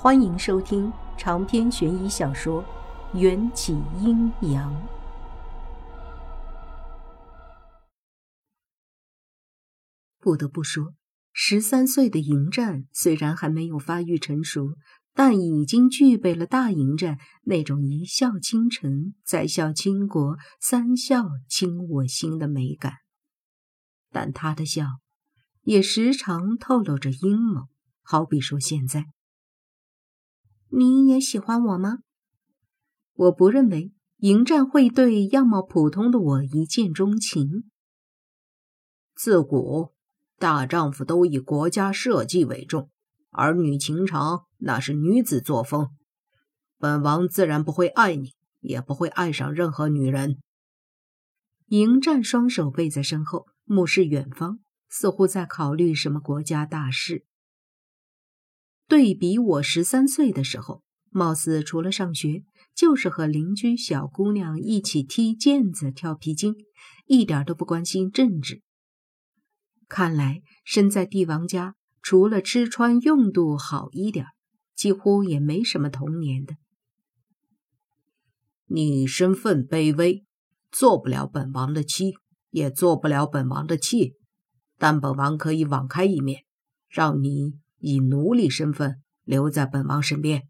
欢迎收听长篇悬疑小说《缘起阴阳》。不得不说，十三岁的迎战虽然还没有发育成熟，但已经具备了大迎战那种一笑倾城、再笑倾国、三笑倾我心的美感。但他的笑，也时常透露着阴谋，好比说现在。你也喜欢我吗？我不认为迎战会对样貌普通的我一见钟情。自古大丈夫都以国家社稷为重，儿女情长那是女子作风。本王自然不会爱你，也不会爱上任何女人。迎战双手背在身后，目视远方，似乎在考虑什么国家大事。对比我十三岁的时候，貌似除了上学，就是和邻居小姑娘一起踢毽子、跳皮筋，一点都不关心政治。看来身在帝王家，除了吃穿用度好一点，几乎也没什么童年的。你身份卑微，做不了本王的妻，也做不了本王的妾，但本王可以网开一面，让你。以奴隶身份留在本王身边。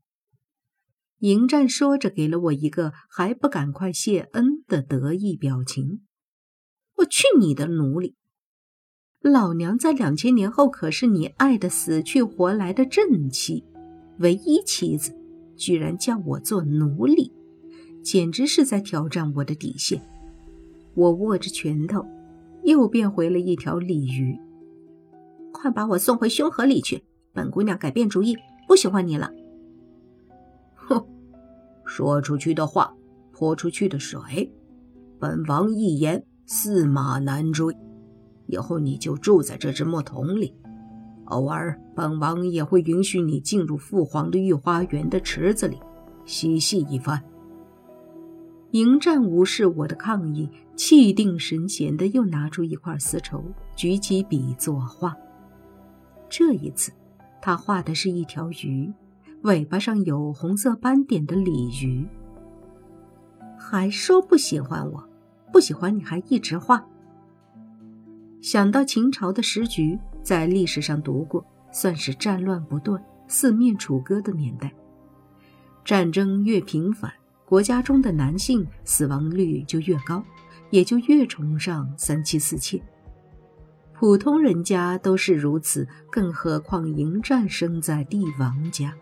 迎战说着，给了我一个还不赶快谢恩的得意表情。我去你的奴隶！老娘在两千年后可是你爱的死去活来的正妻，唯一妻子，居然叫我做奴隶，简直是在挑战我的底线。我握着拳头，又变回了一条鲤鱼。快把我送回凶河里去！本姑娘改变主意，不喜欢你了。哼，说出去的话，泼出去的水，本王一言驷马难追。以后你就住在这只木桶里，偶尔本王也会允许你进入父皇的御花园的池子里嬉戏一番。迎战无视我的抗议，气定神闲的又拿出一块丝绸，举起笔作画。这一次。他画的是一条鱼，尾巴上有红色斑点的鲤鱼。还说不喜欢我，不喜欢你还一直画。想到秦朝的时局，在历史上读过，算是战乱不断、四面楚歌的年代。战争越频繁，国家中的男性死亡率就越高，也就越崇尚三妻四妾。普通人家都是如此，更何况迎战生在帝王家。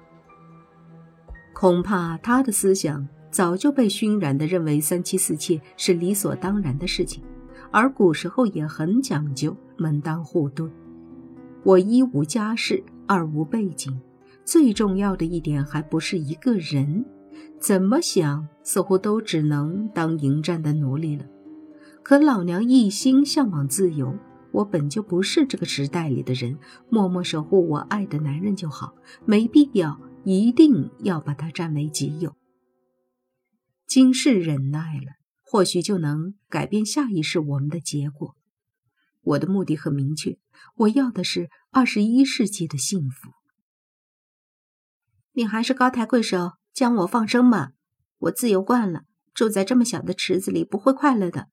恐怕他的思想早就被熏染的，认为三妻四妾是理所当然的事情，而古时候也很讲究门当户对。我一无家世，二无背景，最重要的一点还不是一个人，怎么想似乎都只能当迎战的奴隶了。可老娘一心向往自由。我本就不是这个时代里的人，默默守护我爱的男人就好，没必要一定要把他占为己有。今世忍耐了，或许就能改变下一世我们的结果。我的目的很明确，我要的是二十一世纪的幸福。你还是高抬贵手，将我放生吧。我自由惯了，住在这么小的池子里不会快乐的。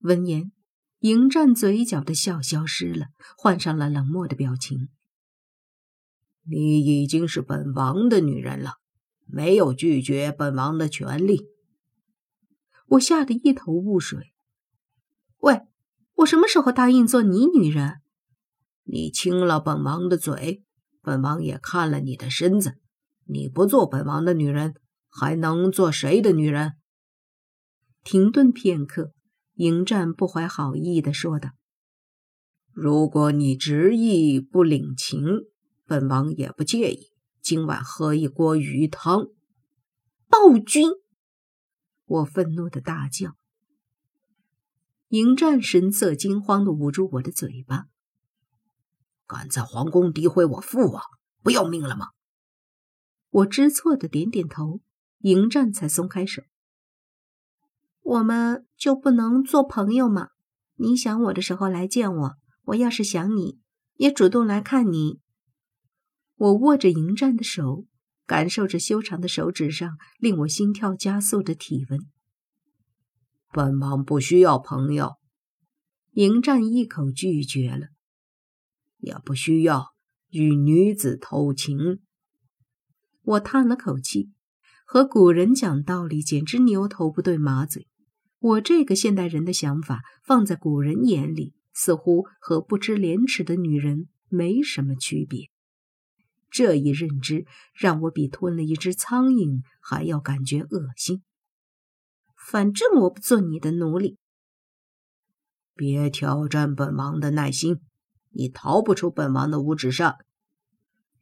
闻言。迎战嘴角的笑消失了，换上了冷漠的表情。你已经是本王的女人了，没有拒绝本王的权利。我吓得一头雾水。喂，我什么时候答应做你女人？你亲了本王的嘴，本王也看了你的身子。你不做本王的女人，还能做谁的女人？停顿片刻。迎战不怀好意的说道：“如果你执意不领情，本王也不介意。今晚喝一锅鱼汤。”暴君！我愤怒的大叫。迎战神色惊慌的捂住我的嘴巴：“敢在皇宫诋毁我父王，不要命了吗？”我知错的点点头，迎战才松开手。我们就不能做朋友吗？你想我的时候来见我，我要是想你，也主动来看你。我握着迎战的手，感受着修长的手指上令我心跳加速的体温。本王不需要朋友，迎战一口拒绝了，也不需要与女子偷情。我叹了口气，和古人讲道理简直牛头不对马嘴。我这个现代人的想法，放在古人眼里，似乎和不知廉耻的女人没什么区别。这一认知让我比吞了一只苍蝇还要感觉恶心。反正我不做你的奴隶。别挑战本王的耐心，你逃不出本王的五指山。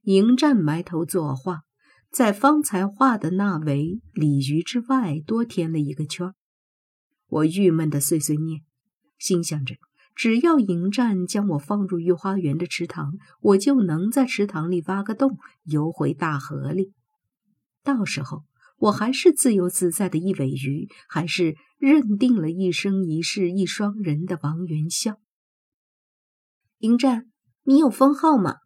迎战埋头作画，在方才画的那围鲤鱼之外多添了一个圈。我郁闷的碎碎念，心想着。只要迎战将我放入御花园的池塘，我就能在池塘里挖个洞，游回大河里。到时候，我还是自由自在的一尾鱼，还是认定了一生一世一双人的王元宵。迎战，你有封号吗？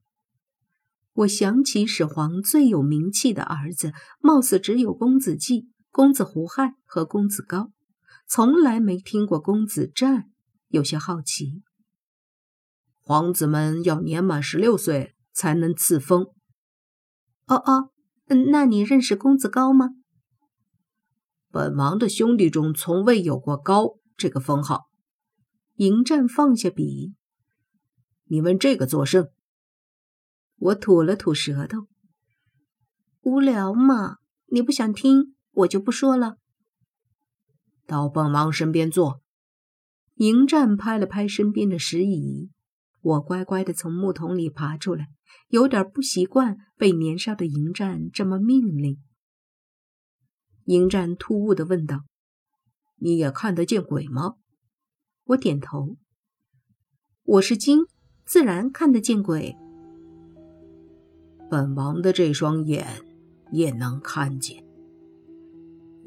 我想起始皇最有名气的儿子，貌似只有公子季、公子胡亥和公子高，从来没听过公子战。有些好奇，皇子们要年满十六岁才能赐封。哦哦，那你认识公子高吗？本王的兄弟中从未有过高这个封号。迎战放下笔，你问这个作甚？我吐了吐舌头，无聊嘛。你不想听，我就不说了。到本王身边坐。迎战拍了拍身边的石椅，我乖乖的从木桶里爬出来，有点不习惯被年少的迎战这么命令。迎战突兀的问道：“你也看得见鬼吗？”我点头：“我是精，自然看得见鬼。”本王的这双眼也能看见。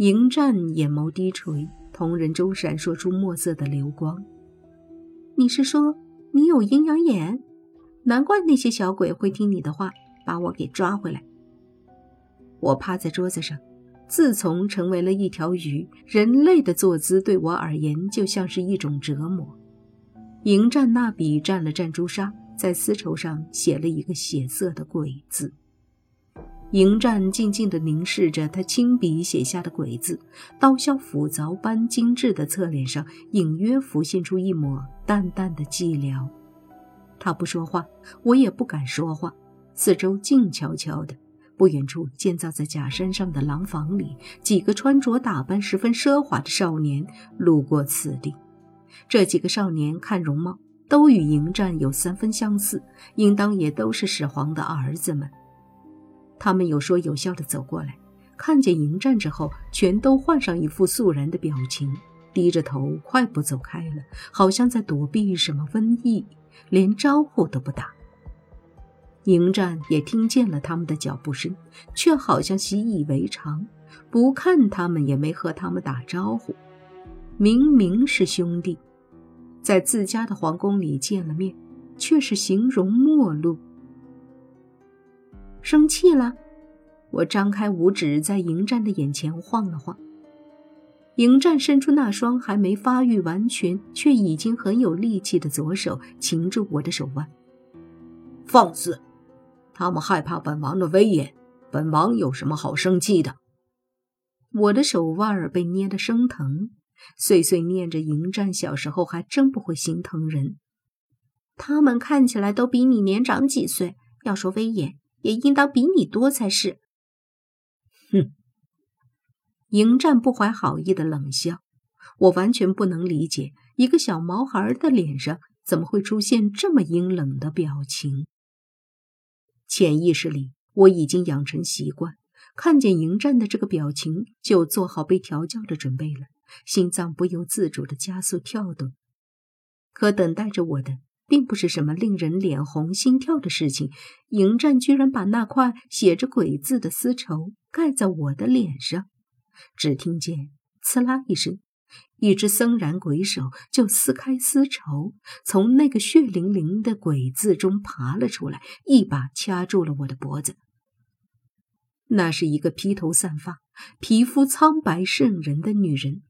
迎战眼眸低垂。瞳仁中闪烁出墨色的流光。你是说你有阴阳眼？难怪那些小鬼会听你的话，把我给抓回来。我趴在桌子上，自从成为了一条鱼，人类的坐姿对我而言就像是一种折磨。迎战那笔蘸了蘸朱砂，在丝绸上写了一个血色的鬼字。迎战静静地凝视着他亲笔写下的“鬼”字，刀削斧凿般精致的侧脸上隐约浮现出一抹淡淡的寂寥。他不说话，我也不敢说话。四周静悄悄的。不远处，建造在假山上的廊房里，几个穿着打扮十分奢华的少年路过此地。这几个少年看容貌都与迎战有三分相似，应当也都是始皇的儿子们。他们有说有笑的走过来，看见迎战之后，全都换上一副肃然的表情，低着头快步走开了，好像在躲避什么瘟疫，连招呼都不打。迎战也听见了他们的脚步声，却好像习以为常，不看他们，也没和他们打招呼。明明是兄弟，在自家的皇宫里见了面，却是形容陌路。生气了，我张开五指在迎战的眼前晃了晃。迎战伸出那双还没发育完全却已经很有力气的左手，擒住我的手腕。放肆！他们害怕本王的威严，本王有什么好生气的？我的手腕被捏得生疼，碎碎念着迎战小时候还真不会心疼人。他们看起来都比你年长几岁，要说威严。也应当比你多才是。哼！迎战不怀好意的冷笑，我完全不能理解，一个小毛孩的脸上怎么会出现这么阴冷的表情。潜意识里，我已经养成习惯，看见迎战的这个表情，就做好被调教的准备了，心脏不由自主的加速跳动。可等待着我的。并不是什么令人脸红心跳的事情。迎战居然把那块写着“鬼”字的丝绸盖在我的脸上，只听见“刺啦”一声，一只僧然鬼手就撕开丝绸，从那个血淋淋的鬼字中爬了出来，一把掐住了我的脖子。那是一个披头散发、皮肤苍白渗人的女人，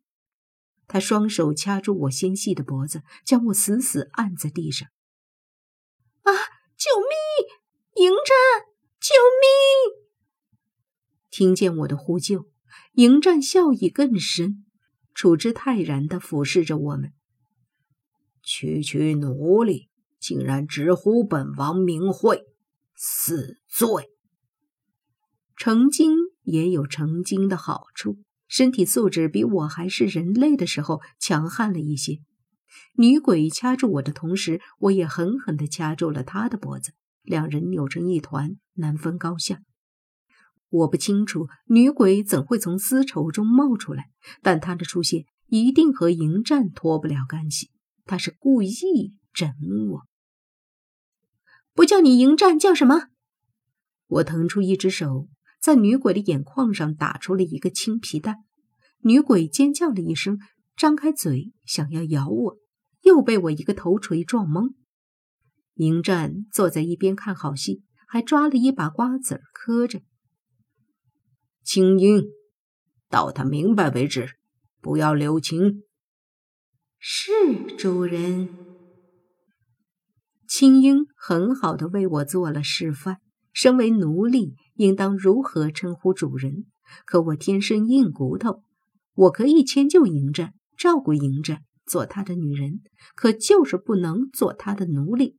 他双手掐住我纤细的脖子，将我死死按在地上。啊！救命！迎战！救命！听见我的呼救，迎战笑意更深。处之泰然地俯视着我们。区区奴隶竟然直呼本王名讳，死罪！成精也有成精的好处，身体素质比我还是人类的时候强悍了一些。女鬼掐住我的同时，我也狠狠地掐住了她的脖子，两人扭成一团，难分高下。我不清楚女鬼怎会从丝绸中冒出来，但她的出现一定和迎战脱不了干系。她是故意整我。不叫你迎战，叫什么？我腾出一只手，在女鬼的眼眶上打出了一个青皮蛋。女鬼尖叫了一声，张开嘴想要咬我，又被我一个头锤撞懵。迎战坐在一边看好戏，还抓了一把瓜子儿嗑着。青樱，到他明白为止，不要留情。是主人。青樱很好的为我做了示范，身为奴隶应当如何称呼主人。可我天生硬骨头，我可以迁就迎战，照顾迎战，做他的女人，可就是不能做他的奴隶。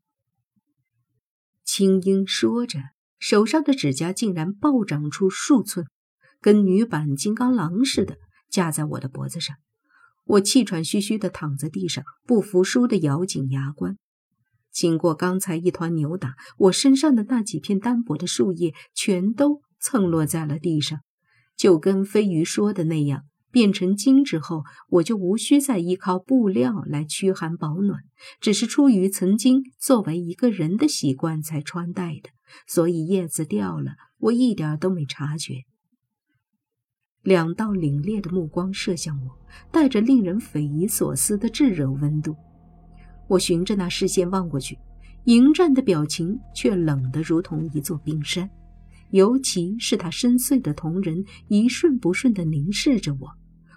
青樱说着，手上的指甲竟然暴长出数寸。跟女版金刚狼似的架在我的脖子上，我气喘吁吁地躺在地上，不服输地咬紧牙关。经过刚才一团扭打，我身上的那几片单薄的树叶全都蹭落在了地上。就跟飞鱼说的那样，变成精之后，我就无需再依靠布料来驱寒保暖，只是出于曾经作为一个人的习惯才穿戴的，所以叶子掉了，我一点都没察觉。两道凛冽的目光射向我，带着令人匪夷所思的炙热温度。我循着那视线望过去，迎战的表情却冷得如同一座冰山，尤其是他深邃的瞳仁一瞬不瞬地凝视着我，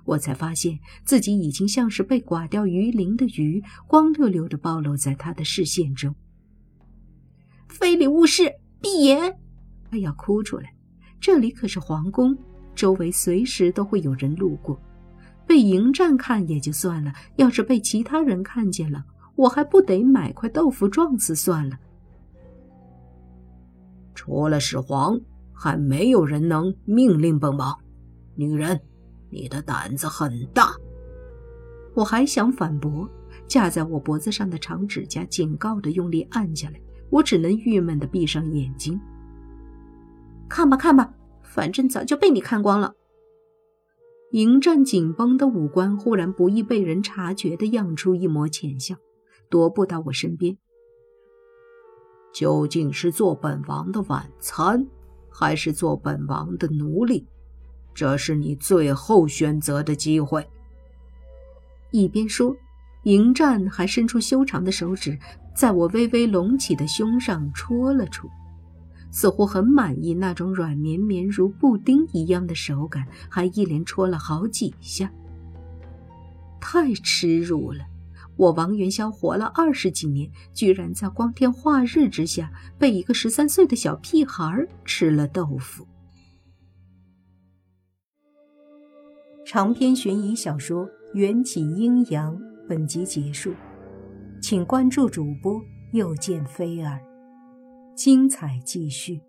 我才发现自己已经像是被刮掉鱼鳞的鱼，光溜溜地暴露在他的视线中。非礼勿视，闭眼！他要哭出来，这里可是皇宫。周围随时都会有人路过，被迎战看也就算了，要是被其他人看见了，我还不得买块豆腐撞死算了。除了始皇，还没有人能命令本王。女人，你的胆子很大。我还想反驳，架在我脖子上的长指甲警告的用力按下来，我只能郁闷的闭上眼睛。看吧，看吧。反正早就被你看光了。迎战紧绷的五官忽然不易被人察觉的漾出一抹浅笑，踱步到我身边。究竟是做本王的晚餐，还是做本王的奴隶？这是你最后选择的机会。一边说，迎战还伸出修长的手指，在我微微隆起的胸上戳了戳。似乎很满意那种软绵绵如布丁一样的手感，还一连戳了好几下。太耻辱了！我王元宵活了二十几年，居然在光天化日之下被一个十三岁的小屁孩吃了豆腐。长篇悬疑小说《缘起阴阳》本集结束，请关注主播，又见菲儿。精彩继续。